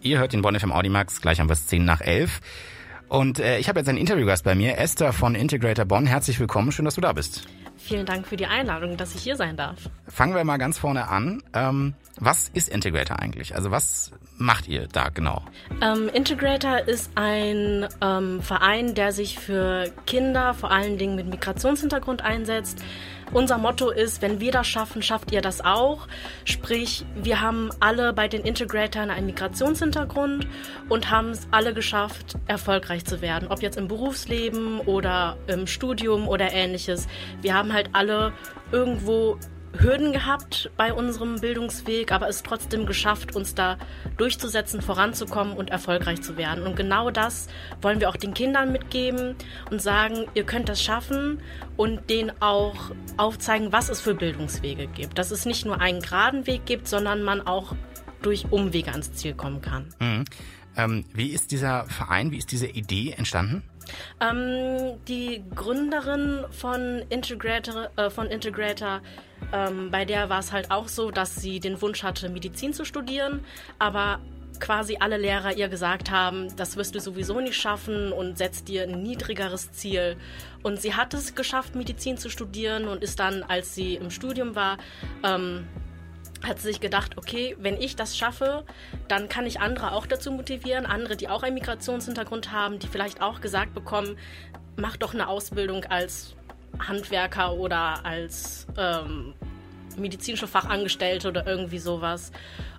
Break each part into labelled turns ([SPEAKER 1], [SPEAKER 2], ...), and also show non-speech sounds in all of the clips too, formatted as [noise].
[SPEAKER 1] Ihr hört den Bonn FM Audimax, gleich haben wir es 10 nach 11. Und äh, ich habe jetzt einen Interviewgast bei mir, Esther von Integrator Bonn. Herzlich willkommen, schön, dass du da bist.
[SPEAKER 2] Vielen Dank für die Einladung, dass ich hier sein darf.
[SPEAKER 1] Fangen wir mal ganz vorne an. Ähm, was ist Integrator eigentlich? Also was macht ihr da genau?
[SPEAKER 2] Ähm, Integrator ist ein ähm, Verein, der sich für Kinder, vor allen Dingen mit Migrationshintergrund einsetzt. Unser Motto ist, wenn wir das schaffen, schafft ihr das auch. Sprich, wir haben alle bei den Integratoren einen Migrationshintergrund und haben es alle geschafft, erfolgreich zu werden. Ob jetzt im Berufsleben oder im Studium oder ähnliches. Wir haben halt alle irgendwo Hürden gehabt bei unserem Bildungsweg, aber es trotzdem geschafft, uns da durchzusetzen, voranzukommen und erfolgreich zu werden. Und genau das wollen wir auch den Kindern mitgeben und sagen, ihr könnt das schaffen und denen auch aufzeigen, was es für Bildungswege gibt. Dass es nicht nur einen geraden Weg gibt, sondern man auch durch Umwege ans Ziel kommen kann.
[SPEAKER 1] Mhm. Ähm, wie ist dieser Verein, wie ist diese Idee entstanden?
[SPEAKER 2] Ähm, die Gründerin von Integrator, äh, von Integrator ähm, bei der war es halt auch so, dass sie den Wunsch hatte, Medizin zu studieren, aber quasi alle Lehrer ihr gesagt haben, das wirst du sowieso nicht schaffen und setzt dir ein niedrigeres Ziel. Und sie hat es geschafft, Medizin zu studieren und ist dann, als sie im Studium war, ähm, hat sie sich gedacht, okay, wenn ich das schaffe, dann kann ich andere auch dazu motivieren, andere, die auch einen Migrationshintergrund haben, die vielleicht auch gesagt bekommen, mach doch eine Ausbildung als Handwerker oder als ähm, medizinische Fachangestellte oder irgendwie sowas.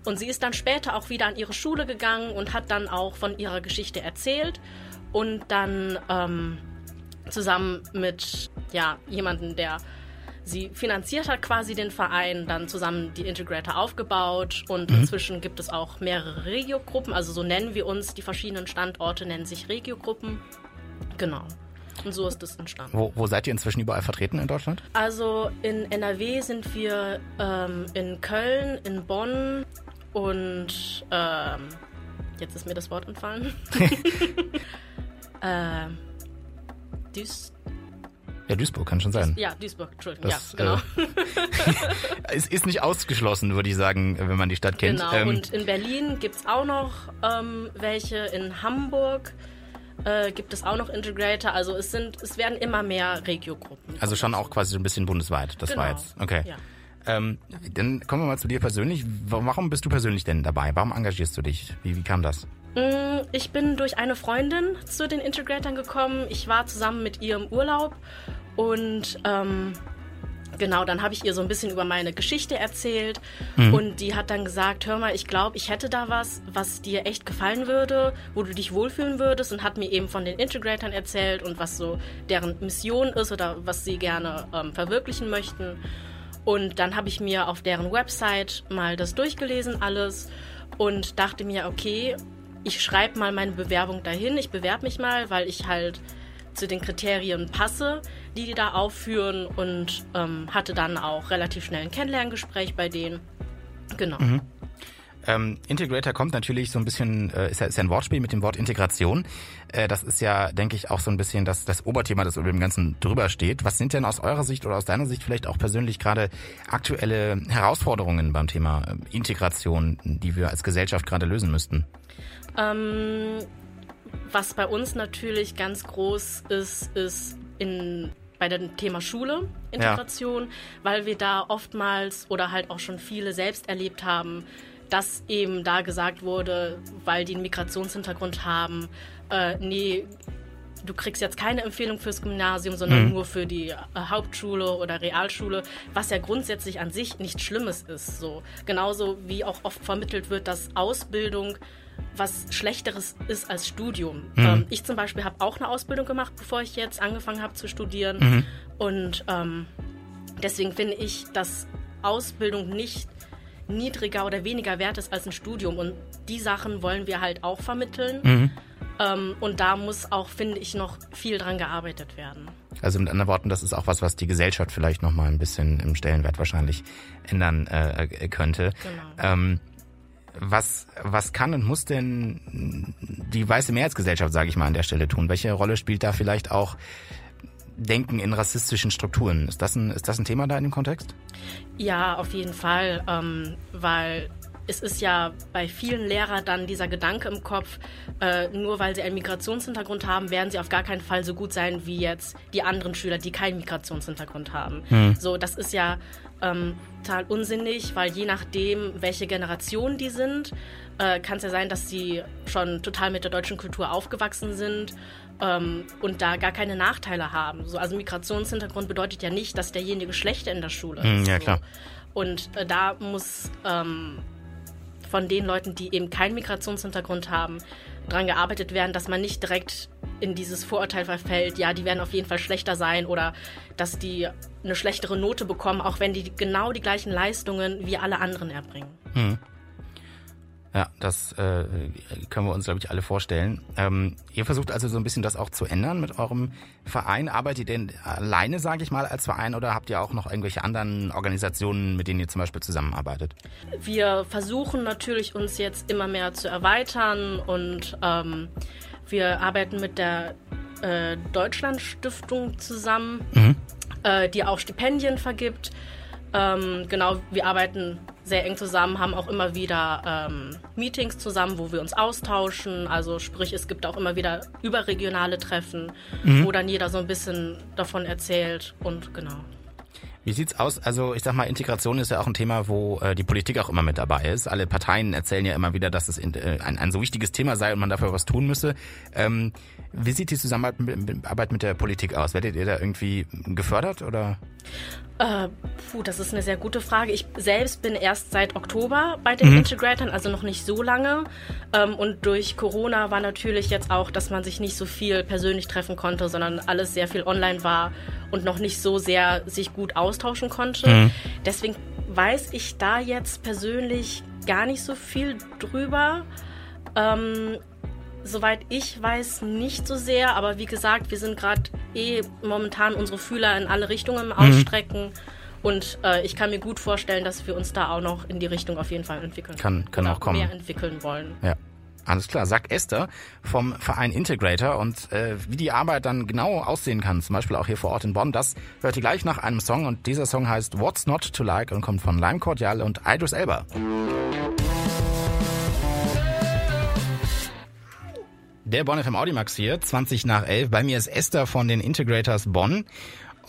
[SPEAKER 2] Und sie ist dann später auch wieder an ihre Schule gegangen und hat dann auch von ihrer Geschichte erzählt und dann ähm, zusammen mit ja, jemandem, der sie finanziert hat, quasi den Verein, dann zusammen die Integrator aufgebaut und mhm. inzwischen gibt es auch mehrere Regiogruppen, also so nennen wir uns, die verschiedenen Standorte nennen sich Regiogruppen. Genau. Und so ist das entstanden.
[SPEAKER 1] Wo, wo seid ihr inzwischen überall vertreten in Deutschland?
[SPEAKER 2] Also in NRW sind wir ähm, in Köln, in Bonn und ähm, jetzt ist mir das Wort entfallen. [laughs] [laughs] ähm,
[SPEAKER 1] Duis ja, Duisburg kann schon sein.
[SPEAKER 2] Ja, Duisburg, Entschuldigung. Das, ja, genau.
[SPEAKER 1] Äh, [laughs] es ist nicht ausgeschlossen, würde ich sagen, wenn man die Stadt kennt.
[SPEAKER 2] Genau, ähm, und in Berlin gibt es auch noch ähm, welche, in Hamburg äh, gibt es auch noch Integrator. Also es sind, es werden immer mehr Regiogruppen.
[SPEAKER 1] Also schon auch quasi so ein bisschen bundesweit. Das genau. war jetzt. Okay. Ja. Ähm, dann kommen wir mal zu dir persönlich. Warum bist du persönlich denn dabei? Warum engagierst du dich? Wie, wie kam das?
[SPEAKER 2] Mm, ich bin durch eine Freundin zu den Integratoren gekommen. Ich war zusammen mit ihr im Urlaub und ähm, Genau, dann habe ich ihr so ein bisschen über meine Geschichte erzählt mhm. und die hat dann gesagt, hör mal, ich glaube, ich hätte da was, was dir echt gefallen würde, wo du dich wohlfühlen würdest und hat mir eben von den Integratoren erzählt und was so deren Mission ist oder was sie gerne ähm, verwirklichen möchten. Und dann habe ich mir auf deren Website mal das durchgelesen alles und dachte mir, okay, ich schreibe mal meine Bewerbung dahin, ich bewerbe mich mal, weil ich halt zu den Kriterien passe, die die da aufführen und ähm, hatte dann auch relativ schnell ein Kennenlerngespräch bei denen. Genau. Mhm.
[SPEAKER 1] Ähm, Integrator kommt natürlich so ein bisschen, äh, ist, ja, ist ja ein Wortspiel mit dem Wort Integration. Äh, das ist ja, denke ich, auch so ein bisschen das, das Oberthema, das über dem Ganzen drüber steht. Was sind denn aus eurer Sicht oder aus deiner Sicht vielleicht auch persönlich gerade aktuelle Herausforderungen beim Thema äh, Integration, die wir als Gesellschaft gerade lösen müssten?
[SPEAKER 2] Ähm, was bei uns natürlich ganz groß ist, ist in bei dem Thema Schule, Integration, ja. weil wir da oftmals oder halt auch schon viele selbst erlebt haben, dass eben da gesagt wurde, weil die einen Migrationshintergrund haben, äh, nee, du kriegst jetzt keine Empfehlung fürs Gymnasium, sondern mhm. nur für die äh, Hauptschule oder Realschule, was ja grundsätzlich an sich nichts Schlimmes ist. So genauso wie auch oft vermittelt wird, dass Ausbildung was Schlechteres ist als Studium. Mhm. Ähm, ich zum Beispiel habe auch eine Ausbildung gemacht, bevor ich jetzt angefangen habe zu studieren. Mhm. Und ähm, deswegen finde ich, dass Ausbildung nicht niedriger oder weniger wert ist als ein Studium. Und die Sachen wollen wir halt auch vermitteln. Mhm. Ähm, und da muss auch, finde ich, noch viel dran gearbeitet werden.
[SPEAKER 1] Also mit anderen Worten, das ist auch was, was die Gesellschaft vielleicht noch mal ein bisschen im Stellenwert wahrscheinlich ändern äh, könnte. Genau. Ähm, was, was kann und muss denn die weiße Mehrheitsgesellschaft, sage ich mal, an der Stelle tun? Welche Rolle spielt da vielleicht auch Denken in rassistischen Strukturen? Ist das ein, ist das ein Thema da in dem Kontext?
[SPEAKER 2] Ja, auf jeden Fall, ähm, weil es ist ja bei vielen Lehrern dann dieser Gedanke im Kopf, äh, nur weil sie einen Migrationshintergrund haben, werden sie auf gar keinen Fall so gut sein wie jetzt die anderen Schüler, die keinen Migrationshintergrund haben. Hm. So, das ist ja ähm, total unsinnig, weil je nachdem, welche Generation die sind, äh, kann es ja sein, dass sie schon total mit der deutschen Kultur aufgewachsen sind ähm, und da gar keine Nachteile haben. So, also Migrationshintergrund bedeutet ja nicht, dass derjenige schlechter in der Schule hm,
[SPEAKER 1] ist. Ja, klar.
[SPEAKER 2] Und äh, da muss ähm, von den Leuten, die eben keinen Migrationshintergrund haben, daran gearbeitet werden, dass man nicht direkt in dieses Vorurteil verfällt, ja, die werden auf jeden Fall schlechter sein oder dass die eine schlechtere Note bekommen, auch wenn die genau die gleichen Leistungen wie alle anderen erbringen. Hm.
[SPEAKER 1] Ja, das äh, können wir uns, glaube ich, alle vorstellen. Ähm, ihr versucht also so ein bisschen das auch zu ändern mit eurem Verein. Arbeitet ihr denn alleine, sage ich mal, als Verein oder habt ihr auch noch irgendwelche anderen Organisationen, mit denen ihr zum Beispiel zusammenarbeitet?
[SPEAKER 2] Wir versuchen natürlich, uns jetzt immer mehr zu erweitern und ähm, wir arbeiten mit der äh, Deutschlandstiftung zusammen, mhm. äh, die auch Stipendien vergibt. Ähm, genau, wir arbeiten sehr eng zusammen, haben auch immer wieder ähm, Meetings zusammen, wo wir uns austauschen. Also sprich, es gibt auch immer wieder überregionale Treffen, mhm. wo dann jeder so ein bisschen davon erzählt und genau.
[SPEAKER 1] Wie sieht's aus? Also ich sag mal, Integration ist ja auch ein Thema, wo äh, die Politik auch immer mit dabei ist. Alle Parteien erzählen ja immer wieder, dass es in, äh, ein, ein so wichtiges Thema sei und man dafür was tun müsse. Ähm, wie sieht die Zusammenarbeit mit der Politik aus? Werdet ihr da irgendwie gefördert oder?
[SPEAKER 2] Äh, puh, das ist eine sehr gute Frage. Ich selbst bin erst seit Oktober bei den mhm. Integratoren, also noch nicht so lange. Ähm, und durch Corona war natürlich jetzt auch, dass man sich nicht so viel persönlich treffen konnte, sondern alles sehr viel online war und noch nicht so sehr sich gut austauschen konnte. Mhm. Deswegen weiß ich da jetzt persönlich gar nicht so viel drüber. Ähm, Soweit ich weiß, nicht so sehr, aber wie gesagt, wir sind gerade eh momentan unsere Fühler in alle Richtungen mhm. ausstrecken. Mhm. Und äh, ich kann mir gut vorstellen, dass wir uns da auch noch in die Richtung auf jeden Fall entwickeln.
[SPEAKER 1] Kann, kann auch kommen.
[SPEAKER 2] Mehr entwickeln wollen.
[SPEAKER 1] Ja. Alles klar, sagt Esther vom Verein Integrator und äh, wie die Arbeit dann genau aussehen kann, zum Beispiel auch hier vor Ort in Bonn, das hört ihr gleich nach einem Song und dieser Song heißt What's Not to Like und kommt von Lime Cordial und Idris Elba. Der Bonn FM Audimax hier, 20 nach 11. Bei mir ist Esther von den Integrators Bonn.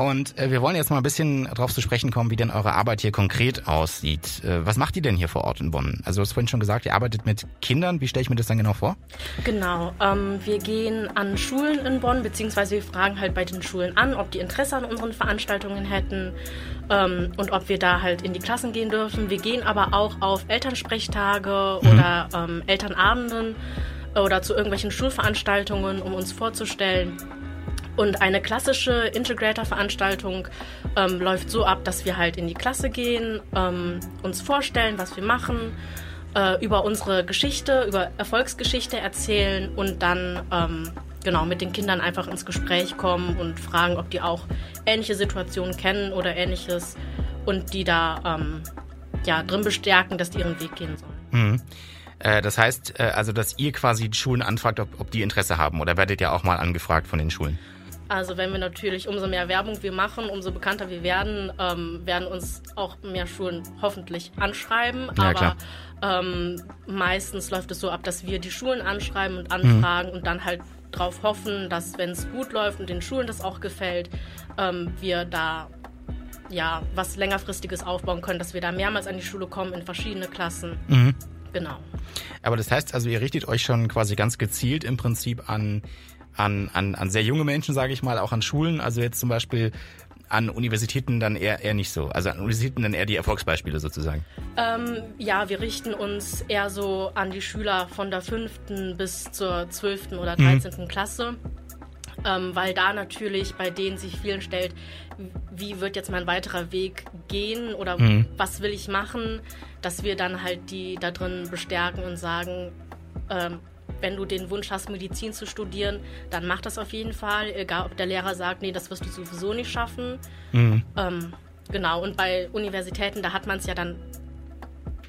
[SPEAKER 1] Und äh, wir wollen jetzt mal ein bisschen darauf zu sprechen kommen, wie denn eure Arbeit hier konkret aussieht. Äh, was macht ihr denn hier vor Ort in Bonn? Also du hast vorhin schon gesagt, ihr arbeitet mit Kindern. Wie stelle ich mir das dann genau vor?
[SPEAKER 2] Genau, ähm, wir gehen an Schulen in Bonn, beziehungsweise wir fragen halt bei den Schulen an, ob die Interesse an unseren Veranstaltungen hätten ähm, und ob wir da halt in die Klassen gehen dürfen. Wir gehen aber auch auf Elternsprechtage mhm. oder ähm, Elternabenden oder zu irgendwelchen Schulveranstaltungen, um uns vorzustellen. Und eine klassische Integrator-Veranstaltung ähm, läuft so ab, dass wir halt in die Klasse gehen, ähm, uns vorstellen, was wir machen, äh, über unsere Geschichte, über Erfolgsgeschichte erzählen und dann ähm, genau mit den Kindern einfach ins Gespräch kommen und fragen, ob die auch ähnliche Situationen kennen oder ähnliches und die da ähm, ja, drin bestärken, dass die ihren Weg gehen sollen.
[SPEAKER 1] Mhm. Äh, das heißt, äh, also, dass ihr quasi die Schulen anfragt, ob, ob die Interesse haben oder werdet ihr auch mal angefragt von den Schulen?
[SPEAKER 2] Also wenn wir natürlich, umso mehr Werbung wir machen, umso bekannter wir werden, ähm, werden uns auch mehr Schulen hoffentlich anschreiben. Ja, Aber ähm, meistens läuft es so ab, dass wir die Schulen anschreiben und anfragen mhm. und dann halt darauf hoffen, dass wenn es gut läuft und den Schulen das auch gefällt, ähm, wir da ja was längerfristiges aufbauen können, dass wir da mehrmals an die Schule kommen in verschiedene Klassen. Mhm. Genau.
[SPEAKER 1] Aber das heißt also, ihr richtet euch schon quasi ganz gezielt im Prinzip an, an, an, an sehr junge Menschen, sage ich mal, auch an Schulen. Also jetzt zum Beispiel an Universitäten dann eher, eher nicht so. Also an Universitäten dann eher die Erfolgsbeispiele sozusagen.
[SPEAKER 2] Ähm, ja, wir richten uns eher so an die Schüler von der fünften bis zur zwölften oder mhm. dreizehnten mhm. Klasse ähm, weil da natürlich bei denen sich vielen stellt, wie wird jetzt mein weiterer Weg gehen oder mhm. was will ich machen, dass wir dann halt die da drin bestärken und sagen, ähm, wenn du den Wunsch hast, Medizin zu studieren, dann mach das auf jeden Fall, egal ob der Lehrer sagt, nee, das wirst du sowieso nicht schaffen. Mhm. Ähm, genau, und bei Universitäten, da hat man es ja dann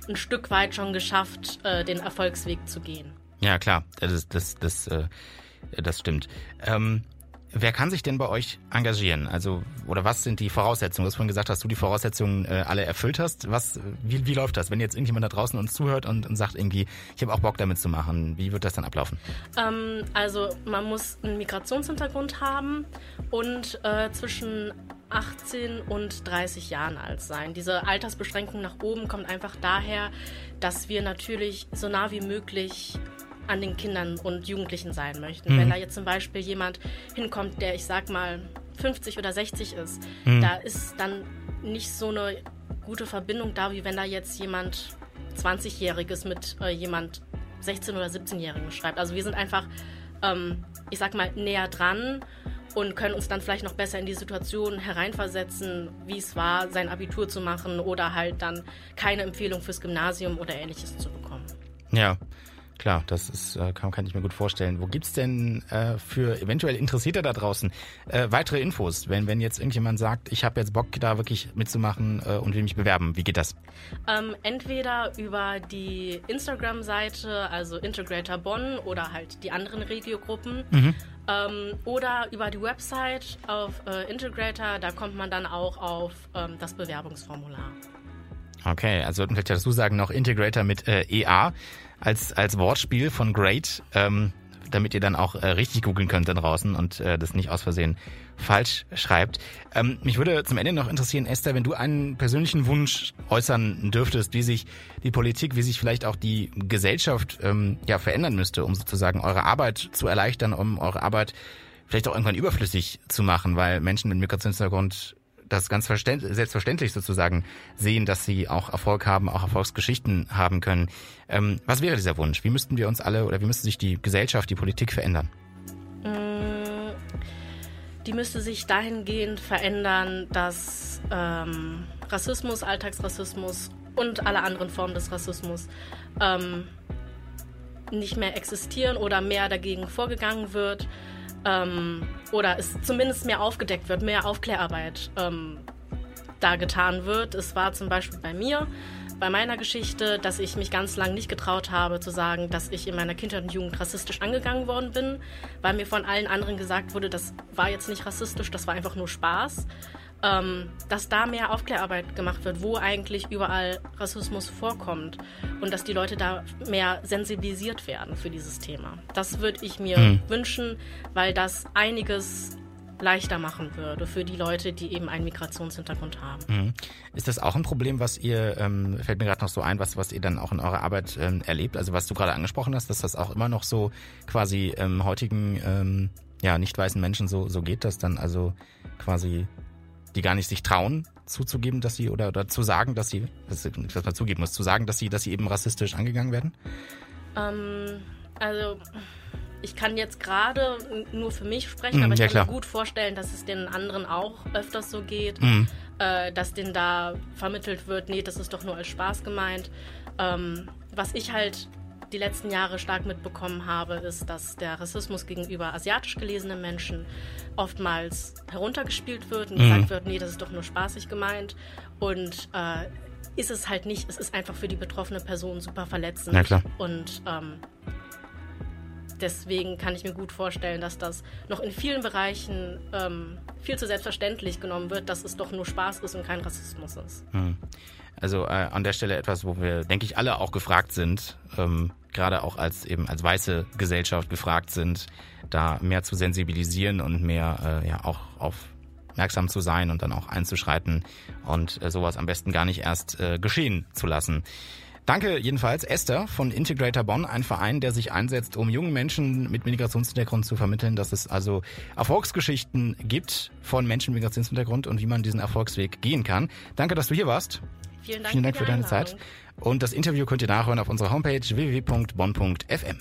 [SPEAKER 2] ein Stück weit schon geschafft, äh, den Erfolgsweg zu gehen.
[SPEAKER 1] Ja, klar, das, das, das, äh, das stimmt. Ähm, Wer kann sich denn bei euch engagieren? Also, oder was sind die Voraussetzungen? Du hast vorhin gesagt, dass du die Voraussetzungen äh, alle erfüllt hast. Was, wie, wie läuft das? Wenn jetzt irgendjemand da draußen uns zuhört und, und sagt irgendwie, ich habe auch Bock damit zu machen, wie wird das dann ablaufen?
[SPEAKER 2] Ähm, also, man muss einen Migrationshintergrund haben und äh, zwischen 18 und 30 Jahren alt sein. Diese Altersbeschränkung nach oben kommt einfach daher, dass wir natürlich so nah wie möglich an den Kindern und Jugendlichen sein möchten. Mhm. Wenn da jetzt zum Beispiel jemand hinkommt, der ich sag mal 50 oder 60 ist, mhm. da ist dann nicht so eine gute Verbindung da, wie wenn da jetzt jemand 20-Jähriges mit äh, jemand 16- oder 17-Jährigen schreibt. Also wir sind einfach, ähm, ich sag mal, näher dran und können uns dann vielleicht noch besser in die Situation hereinversetzen, wie es war, sein Abitur zu machen oder halt dann keine Empfehlung fürs Gymnasium oder ähnliches zu bekommen.
[SPEAKER 1] Ja. Klar, das ist, äh, kann, kann ich mir gut vorstellen. Wo gibt's denn äh, für eventuell Interessierte da draußen äh, weitere Infos, wenn, wenn jetzt irgendjemand sagt, ich habe jetzt Bock, da wirklich mitzumachen äh, und will mich bewerben? Wie geht das?
[SPEAKER 2] Ähm, entweder über die Instagram-Seite, also Integrator Bonn oder halt die anderen Regiogruppen. Mhm. Ähm, oder über die Website auf äh, Integrator, da kommt man dann auch auf ähm, das Bewerbungsformular.
[SPEAKER 1] Okay, also vielleicht dazu sagen noch Integrator mit äh, EA als, als Wortspiel von Great, ähm, damit ihr dann auch äh, richtig googeln könnt da draußen und äh, das nicht aus Versehen falsch schreibt. Ähm, mich würde zum Ende noch interessieren, Esther, wenn du einen persönlichen Wunsch äußern dürftest, wie sich die Politik, wie sich vielleicht auch die Gesellschaft ähm, ja verändern müsste, um sozusagen eure Arbeit zu erleichtern, um eure Arbeit vielleicht auch irgendwann überflüssig zu machen, weil Menschen mit Migrationshintergrund das ganz selbstverständlich sozusagen sehen, dass sie auch Erfolg haben, auch Erfolgsgeschichten haben können. Ähm, was wäre dieser Wunsch? Wie müssten wir uns alle oder wie müsste sich die Gesellschaft, die Politik verändern?
[SPEAKER 2] Mm, die müsste sich dahingehend verändern, dass ähm, Rassismus, Alltagsrassismus und alle anderen Formen des Rassismus ähm, nicht mehr existieren oder mehr dagegen vorgegangen wird ähm, oder es zumindest mehr aufgedeckt wird, mehr Aufklärarbeit ähm, da getan wird. Es war zum Beispiel bei mir, bei meiner Geschichte, dass ich mich ganz lang nicht getraut habe zu sagen, dass ich in meiner Kindheit und Jugend rassistisch angegangen worden bin, weil mir von allen anderen gesagt wurde, das war jetzt nicht rassistisch, das war einfach nur Spaß ähm, dass da mehr Aufklärarbeit gemacht wird, wo eigentlich überall Rassismus vorkommt und dass die Leute da mehr sensibilisiert werden für dieses Thema. Das würde ich mir mhm. wünschen, weil das einiges leichter machen würde für die Leute, die eben einen Migrationshintergrund haben. Mhm.
[SPEAKER 1] Ist das auch ein Problem, was ihr, ähm, fällt mir gerade noch so ein, was, was ihr dann auch in eurer Arbeit ähm, erlebt? Also was du gerade angesprochen hast, dass das auch immer noch so quasi ähm, heutigen ähm, ja, nicht weißen Menschen so, so geht, dass dann also quasi die gar nicht sich trauen, zuzugeben, dass sie oder, oder zu sagen, dass sie, das ist, was man zugeben muss, zu sagen, dass sie, dass sie eben rassistisch angegangen werden?
[SPEAKER 2] Ähm, also ich kann jetzt gerade nur für mich sprechen, mm, aber ich ja, kann klar. mir gut vorstellen, dass es den anderen auch öfters so geht, mm. äh, dass denen da vermittelt wird, nee, das ist doch nur als Spaß gemeint. Ähm, was ich halt die letzten Jahre stark mitbekommen habe, ist, dass der Rassismus gegenüber asiatisch gelesenen Menschen oftmals heruntergespielt wird und mhm. gesagt wird, nee, das ist doch nur spaßig gemeint. Und äh, ist es halt nicht, es ist einfach für die betroffene Person super verletzend.
[SPEAKER 1] Ja, klar.
[SPEAKER 2] Und ähm, deswegen kann ich mir gut vorstellen, dass das noch in vielen Bereichen ähm, viel zu selbstverständlich genommen wird, dass es doch nur Spaß ist und kein Rassismus ist.
[SPEAKER 1] Mhm. Also äh, an der Stelle etwas, wo wir, denke ich, alle auch gefragt sind, ähm, gerade auch als eben als weiße Gesellschaft gefragt sind, da mehr zu sensibilisieren und mehr äh, ja auch aufmerksam zu sein und dann auch einzuschreiten und äh, sowas am besten gar nicht erst äh, geschehen zu lassen. Danke jedenfalls Esther von Integrator Bonn, ein Verein, der sich einsetzt, um jungen Menschen mit Migrationshintergrund zu vermitteln, dass es also Erfolgsgeschichten gibt von Menschen mit Migrationshintergrund und wie man diesen Erfolgsweg gehen kann. Danke, dass du hier warst.
[SPEAKER 2] Vielen Dank,
[SPEAKER 1] Vielen Dank für, für deine Zeit. Und das Interview könnt ihr nachhören auf unserer Homepage www.bonn.fm.